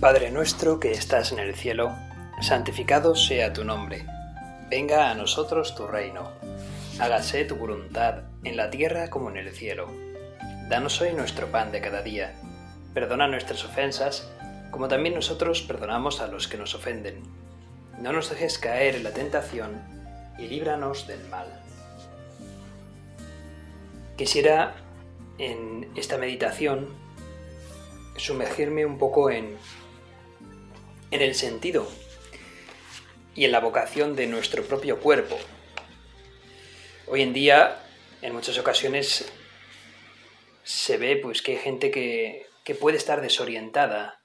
Padre nuestro que estás en el cielo, santificado sea tu nombre. Venga a nosotros tu reino. Hágase tu voluntad en la tierra como en el cielo. Danos hoy nuestro pan de cada día. Perdona nuestras ofensas, como también nosotros perdonamos a los que nos ofenden. No nos dejes caer en la tentación y líbranos del mal. Quisiera en esta meditación sumergirme un poco en, en el sentido y en la vocación de nuestro propio cuerpo. Hoy en día, en muchas ocasiones, se ve pues, que hay gente que, que puede estar desorientada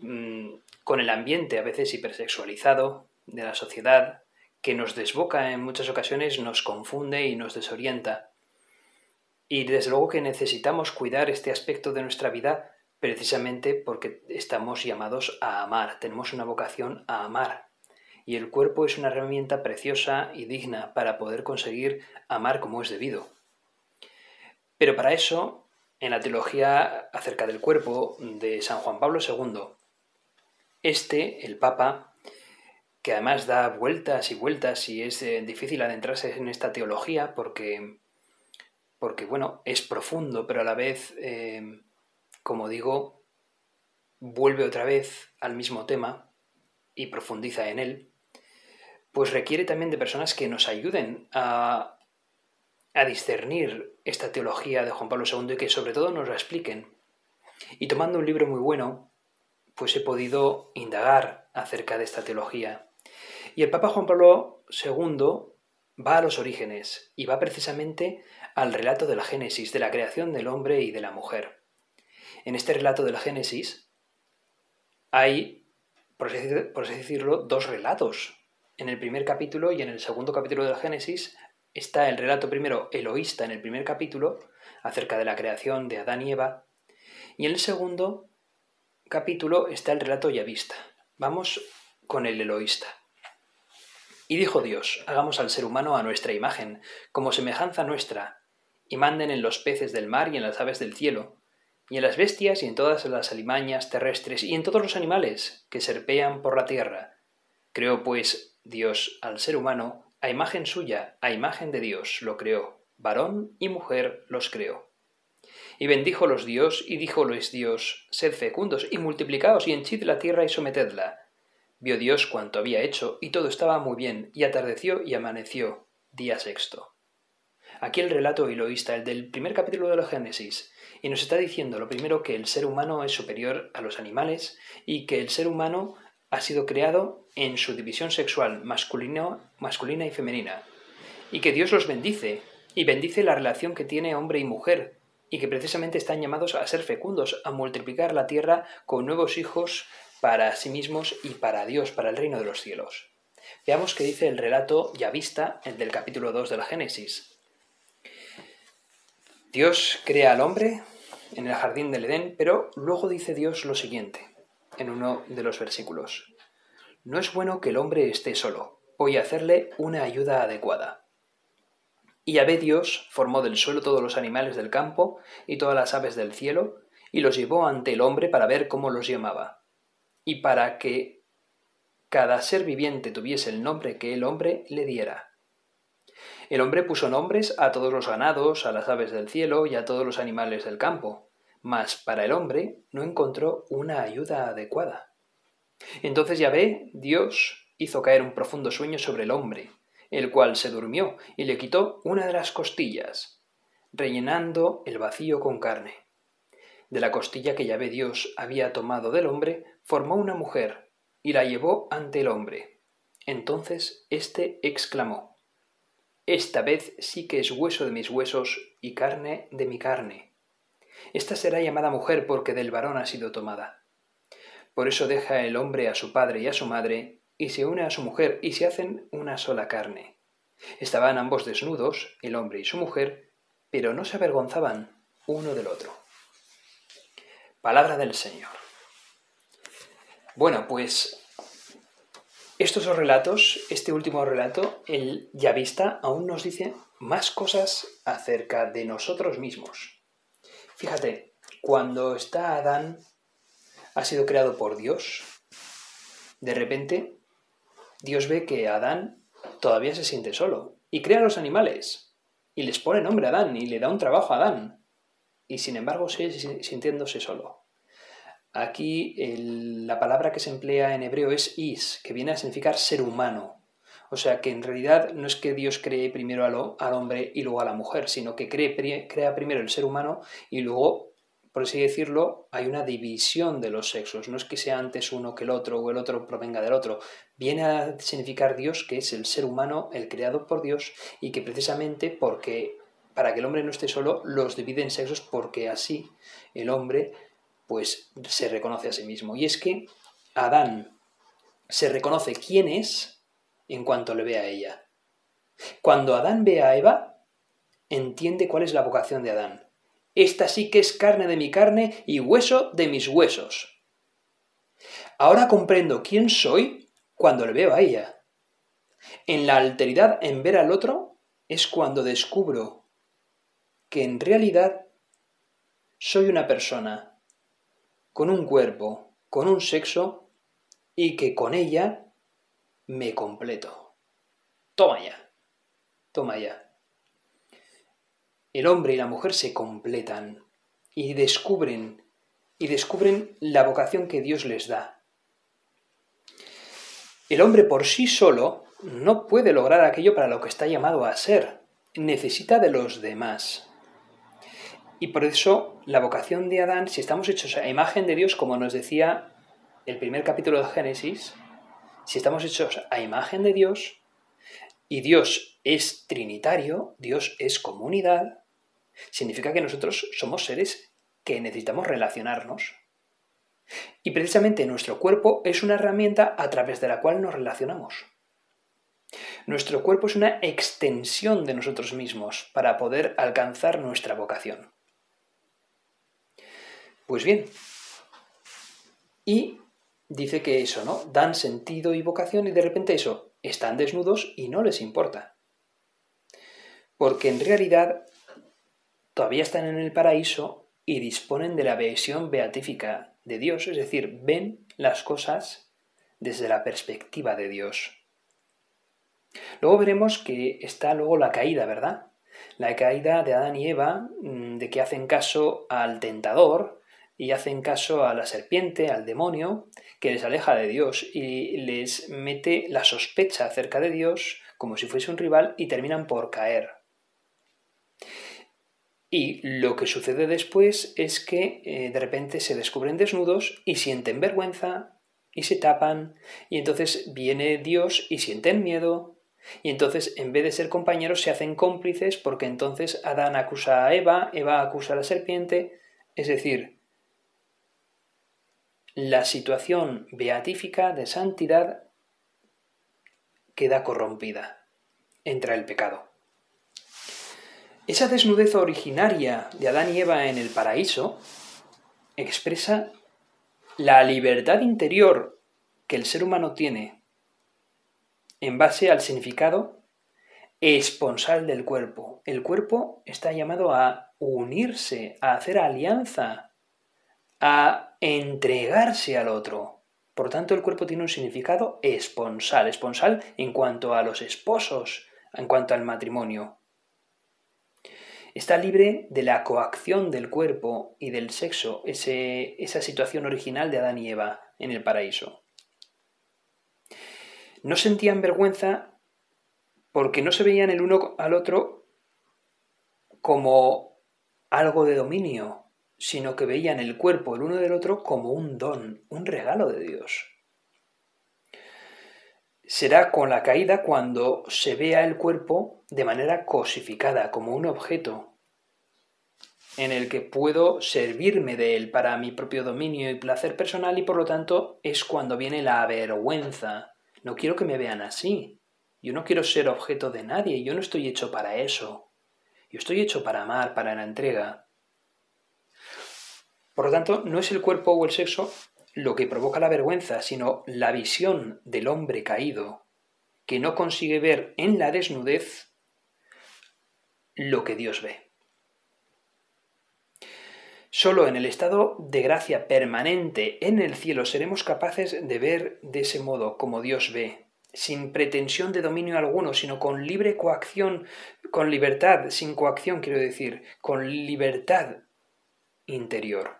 mmm, con el ambiente a veces hipersexualizado de la sociedad, que nos desboca en muchas ocasiones, nos confunde y nos desorienta. Y desde luego que necesitamos cuidar este aspecto de nuestra vida precisamente porque estamos llamados a amar, tenemos una vocación a amar. Y el cuerpo es una herramienta preciosa y digna para poder conseguir amar como es debido. Pero para eso, en la teología acerca del cuerpo de San Juan Pablo II, este, el Papa, que además da vueltas y vueltas y es eh, difícil adentrarse en esta teología porque, porque bueno, es profundo, pero a la vez eh, como digo, vuelve otra vez al mismo tema y profundiza en él, pues requiere también de personas que nos ayuden a, a discernir esta teología de Juan Pablo II y que sobre todo nos la expliquen. Y tomando un libro muy bueno, pues he podido indagar acerca de esta teología. Y el Papa Juan Pablo II va a los orígenes y va precisamente al relato de la Génesis, de la creación del hombre y de la mujer. En este relato del Génesis hay, por así decirlo, dos relatos. En el primer capítulo y en el segundo capítulo del Génesis está el relato primero eloísta en el primer capítulo, acerca de la creación de Adán y Eva, y en el segundo capítulo está el relato yavista. Vamos con el eloísta. Y dijo Dios, hagamos al ser humano a nuestra imagen, como semejanza nuestra, y manden en los peces del mar y en las aves del cielo, y en las bestias y en todas las alimañas terrestres y en todos los animales que serpean por la tierra. Creó pues Dios al ser humano a imagen suya, a imagen de Dios lo creó, varón y mujer los creó. Y bendíjolos Dios y díjoles Dios, sed fecundos y multiplicaos y henchid la tierra y sometedla. Vio Dios cuanto había hecho y todo estaba muy bien, y atardeció y amaneció, día sexto. Aquí el relato eloísta, el del primer capítulo de la Génesis, y nos está diciendo lo primero que el ser humano es superior a los animales y que el ser humano ha sido creado en su división sexual masculino, masculina y femenina, y que Dios los bendice, y bendice la relación que tiene hombre y mujer, y que precisamente están llamados a ser fecundos, a multiplicar la tierra con nuevos hijos para sí mismos y para Dios, para el reino de los cielos. Veamos qué dice el relato ya vista, el del capítulo 2 de la Génesis. Dios crea al hombre en el jardín del Edén, pero luego dice Dios lo siguiente, en uno de los versículos. No es bueno que el hombre esté solo, voy a hacerle una ayuda adecuada. Y ve Dios formó del suelo todos los animales del campo y todas las aves del cielo, y los llevó ante el hombre para ver cómo los llamaba, y para que cada ser viviente tuviese el nombre que el hombre le diera. El hombre puso nombres a todos los ganados, a las aves del cielo y a todos los animales del campo, mas para el hombre no encontró una ayuda adecuada. Entonces Yahvé, Dios, hizo caer un profundo sueño sobre el hombre, el cual se durmió y le quitó una de las costillas, rellenando el vacío con carne. De la costilla que Yahvé Dios había tomado del hombre, formó una mujer y la llevó ante el hombre. Entonces éste exclamó esta vez sí que es hueso de mis huesos y carne de mi carne. Esta será llamada mujer porque del varón ha sido tomada. Por eso deja el hombre a su padre y a su madre, y se une a su mujer, y se hacen una sola carne. Estaban ambos desnudos, el hombre y su mujer, pero no se avergonzaban uno del otro. Palabra del Señor. Bueno, pues estos dos relatos, este último relato, el Yavista, aún nos dice más cosas acerca de nosotros mismos. Fíjate, cuando está Adán ha sido creado por Dios. De repente, Dios ve que Adán todavía se siente solo y crea a los animales y les pone nombre a Adán y le da un trabajo a Adán y sin embargo sigue sintiéndose solo. Aquí la palabra que se emplea en hebreo es is, que viene a significar ser humano. O sea que en realidad no es que Dios cree primero al, hombre y luego a la mujer, sino que crea primero el ser humano y luego, por así decirlo, hay una división de los sexos. No es que sea antes uno que el otro o el otro provenga del otro. Viene a significar Dios que es el ser humano, el creado por Dios, y que precisamente porque para que el hombre no esté solo, los divide en sexos porque así el hombre pues se reconoce a sí mismo. Y es que Adán se reconoce quién es en cuanto le ve a ella. Cuando Adán ve a Eva, entiende cuál es la vocación de Adán. Esta sí que es carne de mi carne y hueso de mis huesos. Ahora comprendo quién soy cuando le veo a ella. En la alteridad en ver al otro es cuando descubro que en realidad soy una persona con un cuerpo, con un sexo y que con ella me completo. Toma ya, toma ya. El hombre y la mujer se completan y descubren y descubren la vocación que Dios les da. El hombre por sí solo no puede lograr aquello para lo que está llamado a ser. Necesita de los demás. Y por eso la vocación de Adán, si estamos hechos a imagen de Dios, como nos decía el primer capítulo de Génesis, si estamos hechos a imagen de Dios, y Dios es trinitario, Dios es comunidad, significa que nosotros somos seres que necesitamos relacionarnos. Y precisamente nuestro cuerpo es una herramienta a través de la cual nos relacionamos. Nuestro cuerpo es una extensión de nosotros mismos para poder alcanzar nuestra vocación. Pues bien, y dice que eso, ¿no? Dan sentido y vocación y de repente eso, están desnudos y no les importa. Porque en realidad todavía están en el paraíso y disponen de la visión beatífica de Dios, es decir, ven las cosas desde la perspectiva de Dios. Luego veremos que está luego la caída, ¿verdad? La caída de Adán y Eva, mm, de que hacen caso al tentador, y hacen caso a la serpiente, al demonio, que les aleja de Dios y les mete la sospecha acerca de Dios como si fuese un rival y terminan por caer. Y lo que sucede después es que eh, de repente se descubren desnudos y sienten vergüenza y se tapan y entonces viene Dios y sienten miedo y entonces en vez de ser compañeros se hacen cómplices porque entonces Adán acusa a Eva, Eva acusa a la serpiente, es decir, la situación beatífica de santidad queda corrompida, entra el pecado. Esa desnudez originaria de Adán y Eva en el paraíso expresa la libertad interior que el ser humano tiene en base al significado esponsal del cuerpo. El cuerpo está llamado a unirse, a hacer alianza a entregarse al otro. Por tanto, el cuerpo tiene un significado esponsal, esponsal en cuanto a los esposos, en cuanto al matrimonio. Está libre de la coacción del cuerpo y del sexo, esa situación original de Adán y Eva en el paraíso. No sentían vergüenza porque no se veían el uno al otro como algo de dominio, sino que veían el cuerpo el uno del otro como un don, un regalo de Dios. Será con la caída cuando se vea el cuerpo de manera cosificada, como un objeto, en el que puedo servirme de él para mi propio dominio y placer personal y por lo tanto es cuando viene la vergüenza. No quiero que me vean así. Yo no quiero ser objeto de nadie, yo no estoy hecho para eso. Yo estoy hecho para amar, para la entrega. Por lo tanto, no es el cuerpo o el sexo lo que provoca la vergüenza, sino la visión del hombre caído, que no consigue ver en la desnudez lo que Dios ve. Solo en el estado de gracia permanente en el cielo seremos capaces de ver de ese modo como Dios ve, sin pretensión de dominio alguno, sino con libre coacción, con libertad, sin coacción quiero decir, con libertad interior.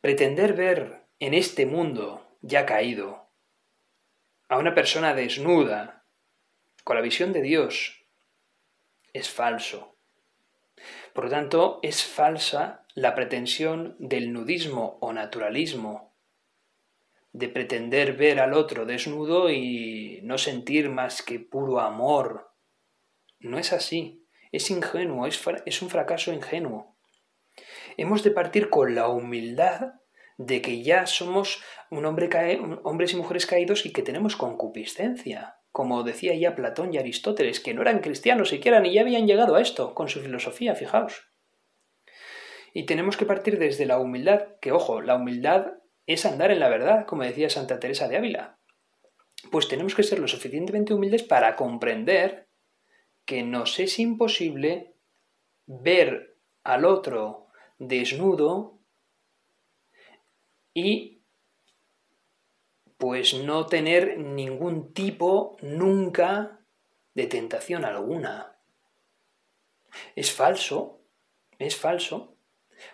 Pretender ver en este mundo ya caído a una persona desnuda, con la visión de Dios, es falso. Por lo tanto, es falsa la pretensión del nudismo o naturalismo, de pretender ver al otro desnudo y no sentir más que puro amor. No es así, es ingenuo, es, un fracaso ingenuo. Hemos de partir con la humildad de que ya somos un hombre hombres y mujeres caídos y que tenemos concupiscencia como decía ya Platón y Aristóteles, que no eran cristianos siquiera ni ya habían llegado a esto con su filosofía, fijaos. Y tenemos que partir desde la humildad, que ojo, la humildad es andar en la verdad, como decía Santa Teresa de Ávila. Pues tenemos que ser lo suficientemente humildes para comprender que nos es imposible ver al otro desnudo y pues no tener ningún tipo nunca de tentación alguna. Es falso, es falso,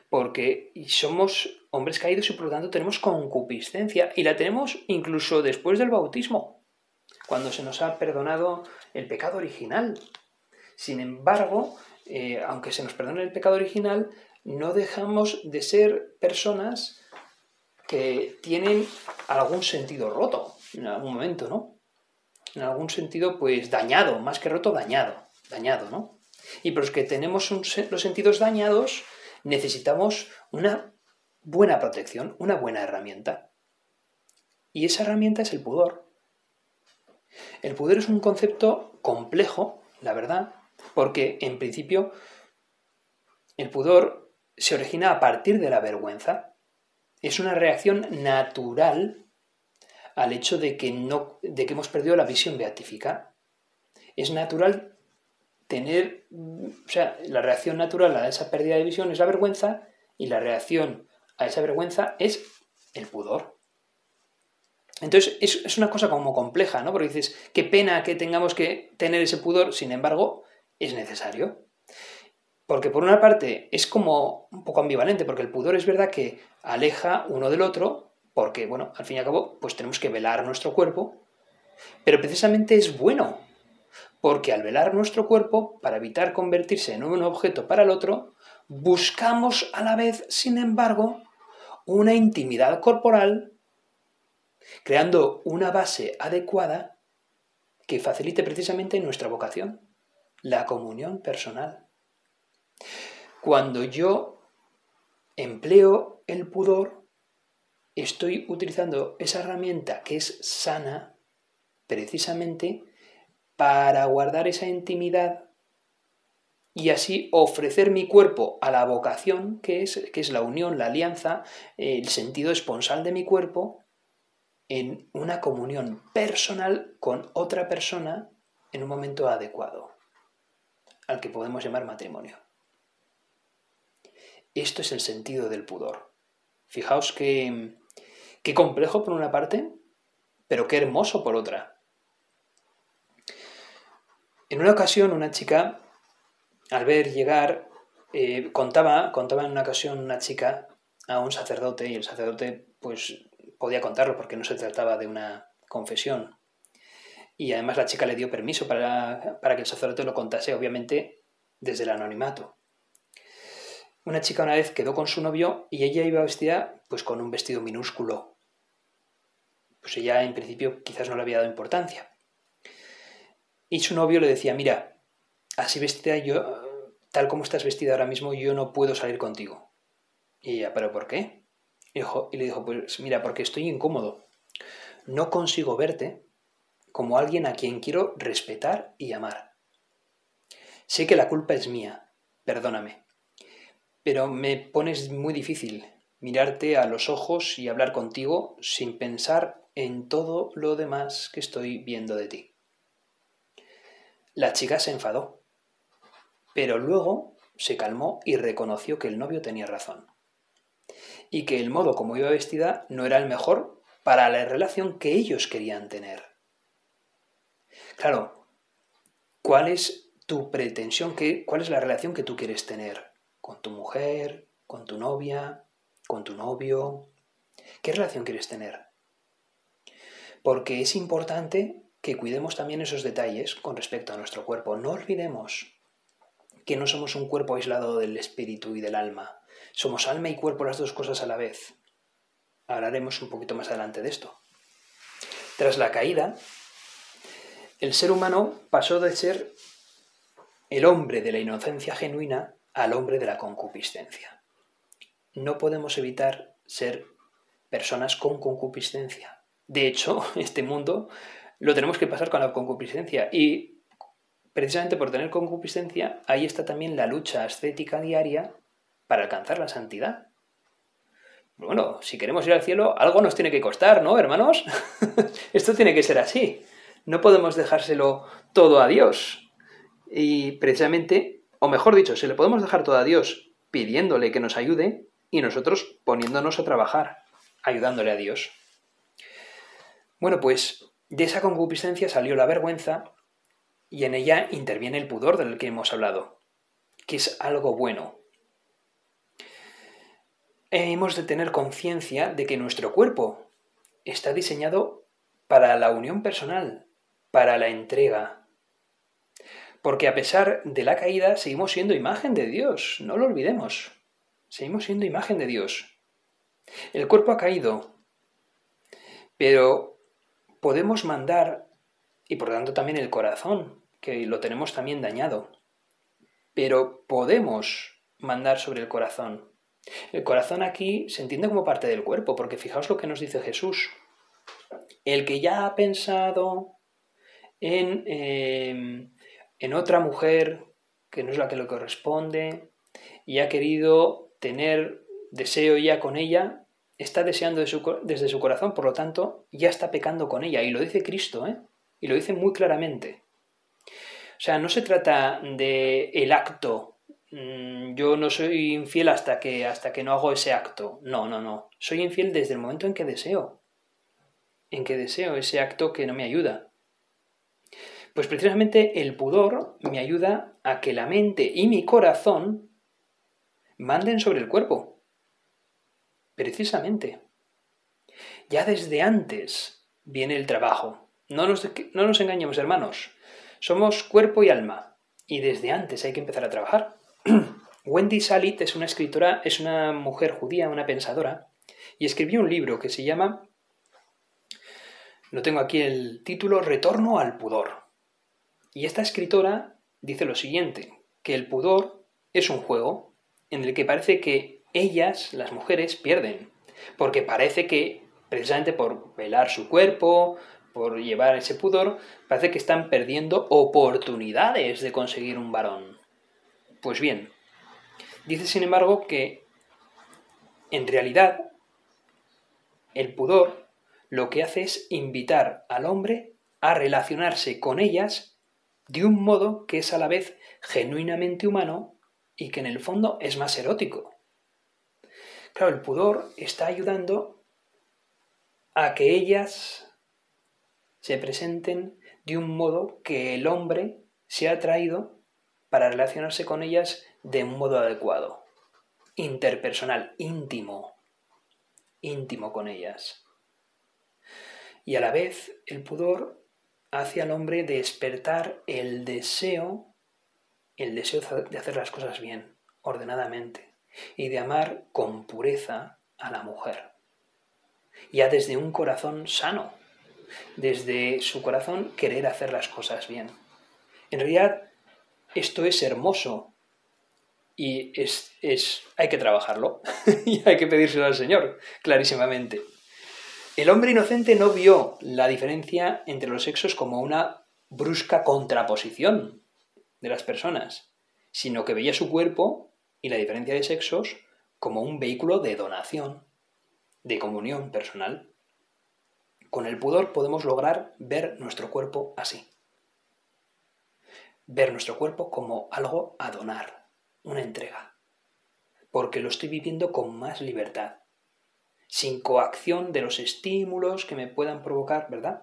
porque somos hombres caídos y por lo tanto tenemos concupiscencia y la tenemos incluso después del bautismo, cuando se nos ha perdonado el pecado original. Sin embargo, eh, aunque se nos perdone el pecado original, no dejamos de ser personas que tienen algún sentido roto en algún momento, ¿no? En algún sentido, pues dañado, más que roto, dañado, dañado, ¿no? Y por los que tenemos los sentidos dañados, necesitamos una buena protección, una buena herramienta. Y esa herramienta es el pudor. El pudor es un concepto complejo, la verdad, porque en principio el pudor se origina a partir de la vergüenza es una reacción natural al hecho de que, no, de que hemos perdido la visión beatífica. Es natural tener, o sea, la reacción natural a esa pérdida de visión es la vergüenza y la reacción a esa vergüenza es el pudor. Entonces es, es, una cosa como compleja, ¿no? Porque dices, qué pena que tengamos que tener ese pudor, sin embargo, es necesario. Porque por una parte es como un poco ambivalente, porque el pudor es verdad que aleja uno del otro, porque, bueno, al fin y al cabo, pues tenemos que velar nuestro cuerpo, pero precisamente es bueno, porque al velar nuestro cuerpo, para evitar convertirse en un objeto para el otro, buscamos a la vez, sin embargo, una intimidad corporal, creando una base adecuada que facilite precisamente nuestra vocación, la comunión personal. Cuando yo empleo el pudor, estoy utilizando esa herramienta que es sana precisamente para guardar esa intimidad y así ofrecer mi cuerpo a la vocación que es, que es la unión, la alianza, el sentido esponsal de mi cuerpo en una comunión personal con otra persona en un momento adecuado, al que podemos llamar matrimonio. Esto es el sentido del pudor. Fijaos qué, complejo por una parte, pero qué hermoso por otra. En una ocasión una chica, al ver llegar, eh, contaba, contaba en una ocasión una chica a un sacerdote y el sacerdote pues podía contarlo porque no se trataba de una confesión. Y además la chica le dio permiso para, para que el sacerdote lo contase, obviamente desde el anonimato. Una chica una vez quedó con su novio y ella iba vestida pues con un vestido minúsculo. Pues ella en principio quizás no le había dado importancia. Y su novio le decía, mira, así vestida yo, tal como estás vestida ahora mismo, yo no puedo salir contigo. Y ella, ¿pero por qué? Y le dijo, pues mira, porque estoy incómodo. No consigo verte como alguien a quien quiero respetar y amar. Sé que la culpa es mía, perdóname pero me pones muy difícil mirarte a los ojos y hablar contigo sin pensar en todo lo demás que estoy viendo de ti. La chica se enfadó, pero luego se calmó y reconoció que el novio tenía razón. Y que el modo como iba vestida no era el mejor para la relación que ellos querían tener. Claro, ¿cuál es tu pretensión? ¿Cuál es la relación que tú quieres tener con tu mujer, con tu novia, con tu novio? ¿Qué relación quieres tener? Porque es importante que cuidemos también esos detalles con respecto a nuestro cuerpo. No olvidemos que no somos un cuerpo aislado del espíritu y del alma. Somos alma y cuerpo las dos cosas a la vez. Hablaremos un poquito más adelante de esto. Tras la caída, el ser humano pasó de ser el hombre de la inocencia genuina al hombre de la concupiscencia. No podemos evitar ser personas con concupiscencia. De hecho, este mundo lo tenemos que pasar con la concupiscencia y precisamente por tener concupiscencia, ahí está también la lucha ascética diaria para alcanzar la santidad. Bueno, si queremos ir al cielo, algo nos tiene que costar, ¿no, hermanos? Esto tiene que ser así. No podemos dejárselo todo a Dios. Y precisamente, o mejor dicho, se le podemos dejar todo a Dios pidiéndole que nos ayude y nosotros poniéndonos a trabajar, ayudándole a Dios. Bueno, pues de esa concupiscencia salió la vergüenza y en ella interviene el pudor del que hemos hablado, que es algo bueno. Hemos de tener conciencia de que nuestro cuerpo está diseñado para la unión personal, para la entrega. Porque a pesar de la caída seguimos siendo imagen de Dios, no lo olvidemos. Seguimos siendo imagen de Dios. El cuerpo ha caído, pero podemos mandar, y por tanto también el corazón, que lo tenemos también dañado. Pero podemos mandar sobre el corazón. El corazón aquí se entiende como parte del cuerpo, porque fijaos lo que nos dice Jesús. El que ya ha pensado en, em, en otra mujer que no es la que le corresponde y ha querido tener deseo ya con ella, está deseando desde su corazón, por lo tanto, ya está pecando con ella. Y lo dice Cristo, ¿eh? Y lo dice muy claramente. O sea, no se trata de el acto. Mm, yo no soy infiel hasta que, hasta que no hago ese acto. No, no, no. Soy infiel desde el momento en que deseo. En que deseo ese acto que no me ayuda. Pues precisamente el pudor me ayuda a que la mente y mi corazón manden sobre el cuerpo. Precisamente. Ya desde antes viene el trabajo. No nos, no nos engañemos, hermanos. Somos cuerpo y alma, y desde antes hay que empezar a trabajar. Wendy Salit es una escritora, es una mujer judía, una pensadora, y escribió un libro que se llama, no tengo aquí el título, Retorno al pudor. Y esta escritora dice lo siguiente, que el pudor es un juego en el que parece que ellas, las mujeres, pierden, porque parece que precisamente por velar su cuerpo, por llevar ese pudor, parece que están perdiendo oportunidades de conseguir un varón. Pues bien, dice sin embargo que en realidad el pudor lo que hace es invitar al hombre a relacionarse con ellas de un modo que es a la vez genuinamente humano y que en el fondo es más erótico. Claro, el pudor está ayudando a que ellas se presenten de un modo que el hombre se ha traído para relacionarse con ellas de un modo adecuado, interpersonal, íntimo, íntimo con ellas. Y a la vez el pudor hace al hombre despertar el deseo, el deseo de hacer las cosas bien, ordenadamente, y de amar con pureza a la mujer, ya desde un corazón sano, desde su corazón querer hacer las cosas bien. En realidad, esto es hermoso y es, es hay que trabajarlo y hay que pedírselo al Señor, clarísimamente. El hombre inocente no vio la diferencia entre los sexos como una brusca contraposición de las personas, sino que veía su cuerpo y la diferencia de sexos como un vehículo de donación, de comunión personal. Con el pudor podemos lograr ver nuestro cuerpo así. Ver nuestro cuerpo como algo a donar, una entrega, porque lo estoy viviendo con más libertad, sin coacción de los estímulos que me puedan provocar, ¿verdad?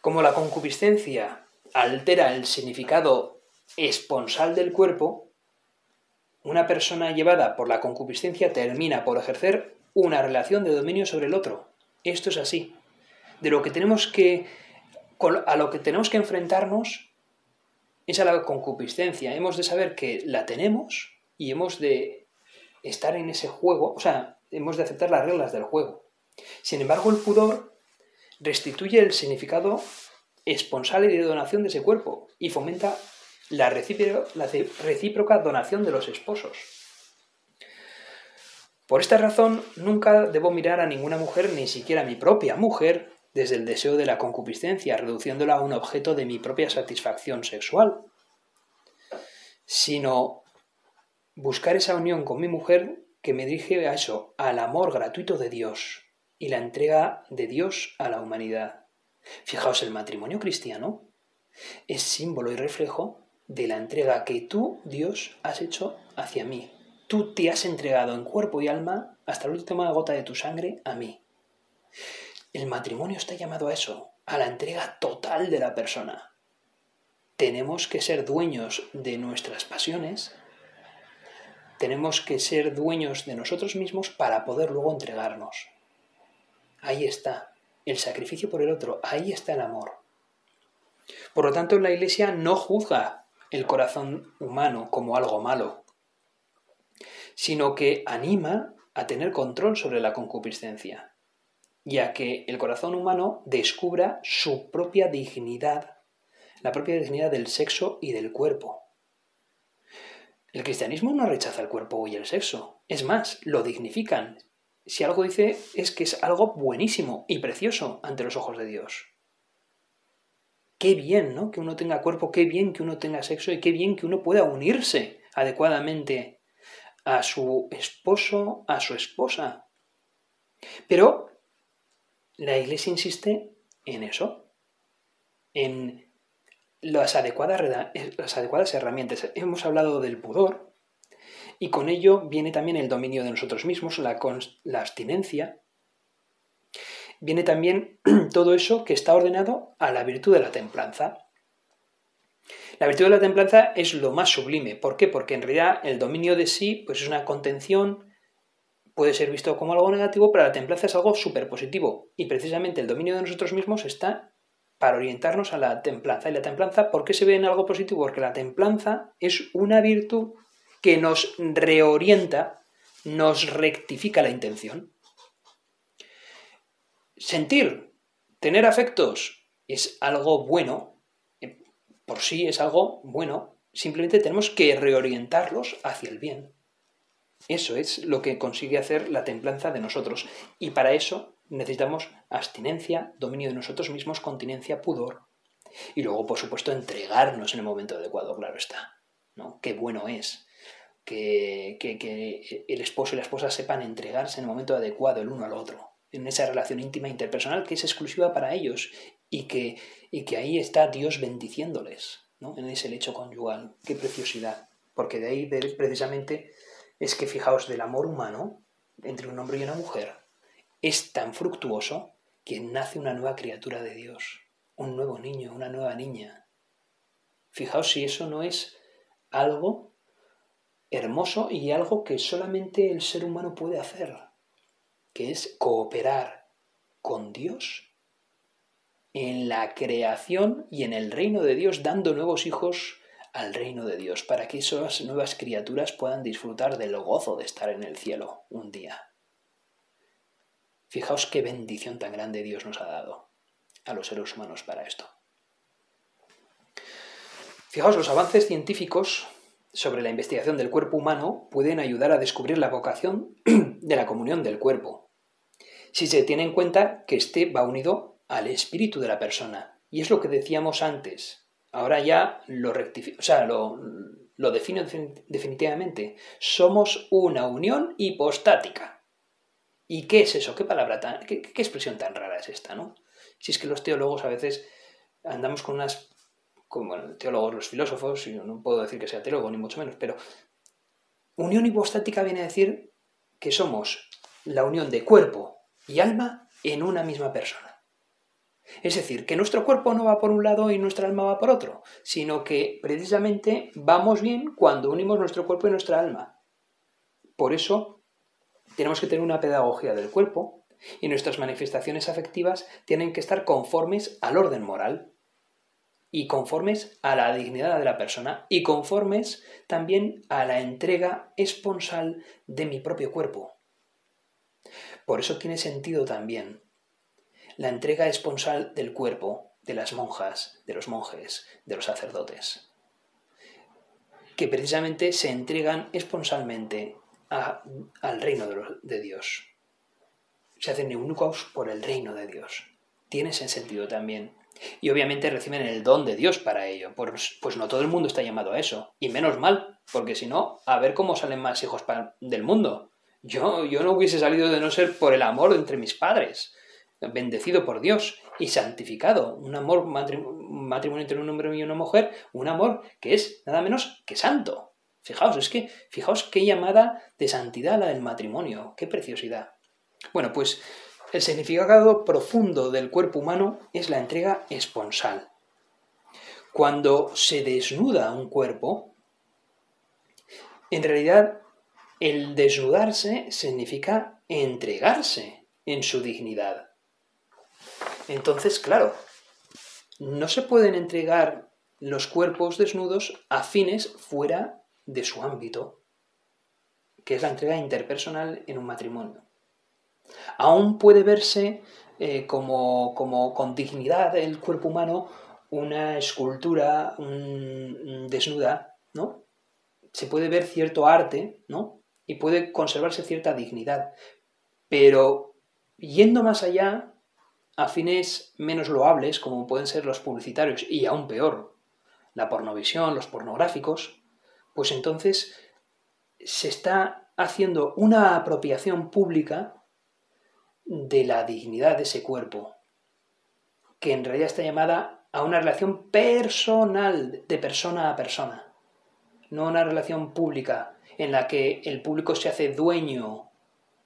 Como la concupiscencia altera el significado esponsal del cuerpo, una persona llevada por la concupiscencia termina por ejercer una relación de dominio sobre el otro. Esto es así. De lo que tenemos que a lo que tenemos que enfrentarnos es a la concupiscencia. Hemos de saber que la tenemos y hemos de estar en ese juego, o sea, hemos de aceptar las reglas del juego. Sin embargo, el pudor restituye el significado esponsal de donación de ese cuerpo y fomenta la, recíproca donación de los esposos. Por esta razón, nunca debo mirar a ninguna mujer, ni siquiera a mi propia mujer, desde el deseo de la concupiscencia, reduciéndola a un objeto de mi propia satisfacción sexual, sino buscar esa unión con mi mujer que me dirige a eso, al amor gratuito de Dios y la entrega de Dios a la humanidad. Fijaos, el matrimonio cristiano es símbolo y reflejo de la entrega que tú, Dios, has hecho hacia mí. Tú te has entregado en cuerpo y alma hasta la última gota de tu sangre a mí. El matrimonio está llamado a eso, a la entrega total de la persona. Tenemos que ser dueños de nuestras pasiones, tenemos que ser dueños de nosotros mismos para poder luego entregarnos. Ahí está el sacrificio por el otro, ahí está el amor. Por lo tanto, la Iglesia no juzga el corazón humano como algo malo, sino que anima a tener control sobre la concupiscencia y a que el corazón humano descubra su propia dignidad, la propia dignidad del sexo y del cuerpo. El cristianismo no rechaza el cuerpo y el sexo, es más, lo dignifican. Si algo dice es que es algo buenísimo y precioso ante los ojos de Dios qué bien, ¿no? Que uno tenga cuerpo, qué bien que uno tenga sexo y qué bien que uno pueda unirse adecuadamente a su esposo, a su esposa. Pero la Iglesia insiste en eso, en las adecuadas, herramientas. Hemos hablado del pudor y con ello viene también el dominio de nosotros mismos, la, la abstinencia, viene también todo eso que está ordenado a la virtud de la templanza. La virtud de la templanza es lo más sublime. ¿Por qué? Porque en realidad el dominio de sí pues es una contención, puede ser visto como algo negativo, pero la templanza es algo súper positivo. Y precisamente el dominio de nosotros mismos está para orientarnos a la templanza. ¿Y la templanza por qué se ve en algo positivo? Porque la templanza es una virtud que nos reorienta, nos rectifica la intención. Sentir, tener afectos es algo bueno, eh, por sí es algo bueno, simplemente tenemos que reorientarlos hacia el bien. Eso es lo que consigue hacer la templanza de nosotros. Y para eso necesitamos abstinencia, dominio de nosotros mismos, continencia, pudor. Y luego, por supuesto, entregarnos en el momento adecuado, claro está. ¿no? Qué bueno es que, que el esposo y la esposa sepan entregarse en el momento adecuado el uno al otro en esa relación íntima interpersonal que es exclusiva para ellos y que, y que ahí está Dios bendiciéndoles, ¿no? En ese lecho conyugal. Qué preciosidad. Porque de ahí precisamente es que fijaos del amor humano entre un hombre y una mujer es tan fructuoso que nace una nueva criatura de Dios, un nuevo niño, una nueva niña. Fijaos si eso no es algo hermoso y algo que solamente el ser humano puede hacer que es cooperar con Dios en la creación y en el reino de Dios, dando nuevos hijos al reino de Dios, para que esas nuevas criaturas puedan disfrutar del gozo de estar en el cielo un día. Fijaos qué bendición tan grande Dios nos ha dado a los seres humanos para esto. Fijaos, los avances científicos sobre la investigación del cuerpo humano pueden ayudar a descubrir la vocación de la comunión del cuerpo, si se tiene en cuenta que éste va unido al espíritu de la persona. Y es lo que decíamos antes. Ahora ya lo o sea, lo, lo defino definitivamente. Somos una unión hipostática. ¿Y qué es eso? ¿Qué palabra tan, qué, expresión tan rara es esta, no? Si es que los teólogos a veces andamos con unas como teólogos, los filósofos, y no puedo decir que sea teólogo ni mucho menos, pero unión hipostática viene a decir que somos la unión de cuerpo y alma en una misma persona. Es decir, que nuestro cuerpo no va por un lado y nuestra alma va por otro, sino que precisamente vamos bien cuando unimos nuestro cuerpo y nuestra alma. Por eso tenemos que tener una pedagogía del cuerpo y nuestras manifestaciones afectivas tienen que estar conformes al orden moral y conformes a la dignidad de la persona y conformes también a la entrega esponsal de mi propio cuerpo. Por eso tiene sentido también la entrega esponsal del cuerpo de las monjas, de los monjes, de los sacerdotes, que precisamente se entregan esponsalmente al reino de, Dios. Se hacen eunucos por el reino de Dios. Tiene ese sentido también. Y obviamente reciben el don de Dios para ello. Pues, pues no todo el mundo está llamado a eso. Y menos mal, porque si no, a ver cómo salen más hijos del mundo. Yo, yo no hubiese salido de no ser por el amor entre mis padres, bendecido por Dios y santificado. Un amor, matrimonio entre un hombre y una mujer, un amor que es nada menos que santo. Fijaos, es que, fijaos qué llamada de santidad la del matrimonio, qué preciosidad. Bueno, pues el significado profundo del cuerpo humano es la entrega esponsal. Cuando se desnuda un cuerpo, en realidad el desnudarse significa entregarse en su dignidad. Entonces, claro, no se pueden entregar los cuerpos desnudos a fines fuera de su ámbito, que es la entrega interpersonal en un matrimonio. Aún puede verse eh, como, con dignidad el cuerpo humano una escultura desnuda, ¿no? Se puede ver cierto arte, ¿no? Y puede conservarse cierta dignidad. Pero yendo más allá, a fines menos loables, como pueden ser los publicitarios, y aún peor, la pornovisión, los pornográficos, pues entonces se está haciendo una apropiación pública de la dignidad de ese cuerpo, que en realidad está llamada a una relación personal, de persona a persona, no una relación pública en la que el público se hace dueño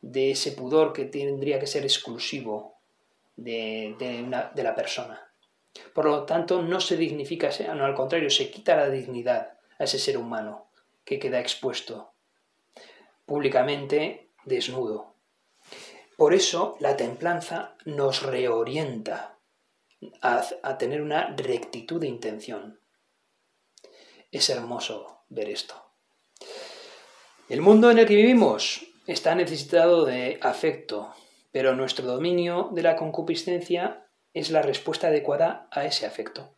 de ese pudor que tendría que ser exclusivo de, de la persona. Por lo tanto, no se dignifica, no, al contrario, se quita la dignidad ese ser humano que queda expuesto públicamente desnudo. Por eso la templanza nos reorienta a, tener una rectitud de intención. Es hermoso ver esto. El mundo en el que vivimos está necesitado de afecto, pero nuestro dominio de la concupiscencia es la respuesta adecuada a ese afecto.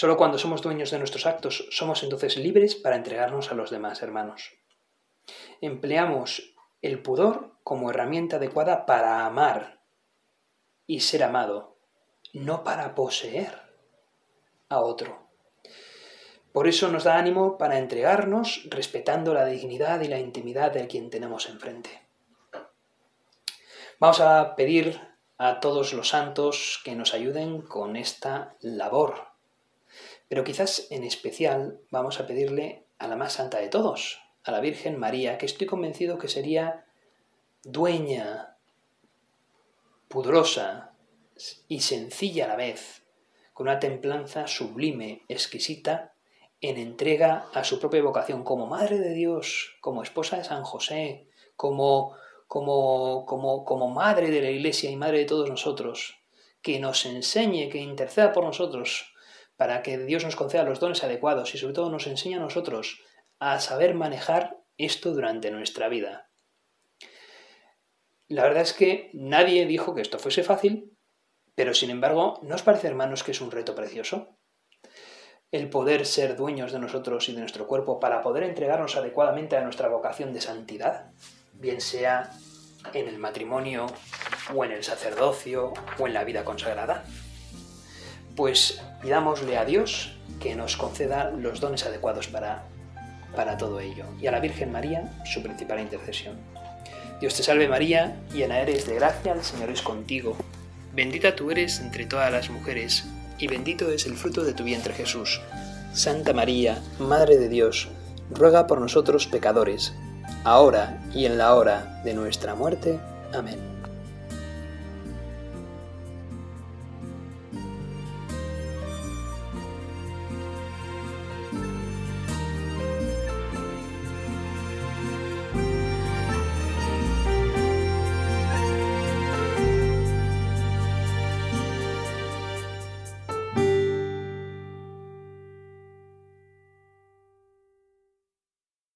Solo cuando somos dueños de nuestros actos somos entonces libres para entregarnos a los demás hermanos. Empleamos el pudor como herramienta adecuada para amar y ser amado, no para poseer a otro. Por eso nos da ánimo para entregarnos respetando la dignidad y la intimidad de quien tenemos enfrente. Vamos a pedir a todos los santos que nos ayuden con esta labor. Pero quizás en especial vamos a pedirle a la más santa de todos, a la Virgen María, que estoy convencido que sería dueña, pudorosa y sencilla a la vez, con una templanza sublime, exquisita, en entrega a su propia vocación como Madre de Dios, como esposa de San José, como, como, como, como Madre de la Iglesia y Madre de todos nosotros, que nos enseñe, que interceda por nosotros, para que Dios nos conceda los dones adecuados y sobre todo nos enseñe a nosotros a saber manejar esto durante nuestra vida. La verdad es que nadie dijo que esto fuese fácil, pero sin embargo, ¿no os parece, hermanos, que es un reto precioso? El poder ser dueños de nosotros y de nuestro cuerpo para poder entregarnos adecuadamente a nuestra vocación de santidad, bien sea en el matrimonio o en el sacerdocio o en la vida consagrada. Pues pidámosle a Dios que nos conceda los dones adecuados para para todo ello, y a la Virgen María, su principal intercesión. Dios te salve María, llena eres de gracia, el Señor es contigo. Bendita tú eres entre todas las mujeres, y bendito es el fruto de tu vientre Jesús. Santa María, Madre de Dios, ruega por nosotros pecadores, ahora y en la hora de nuestra muerte. Amén.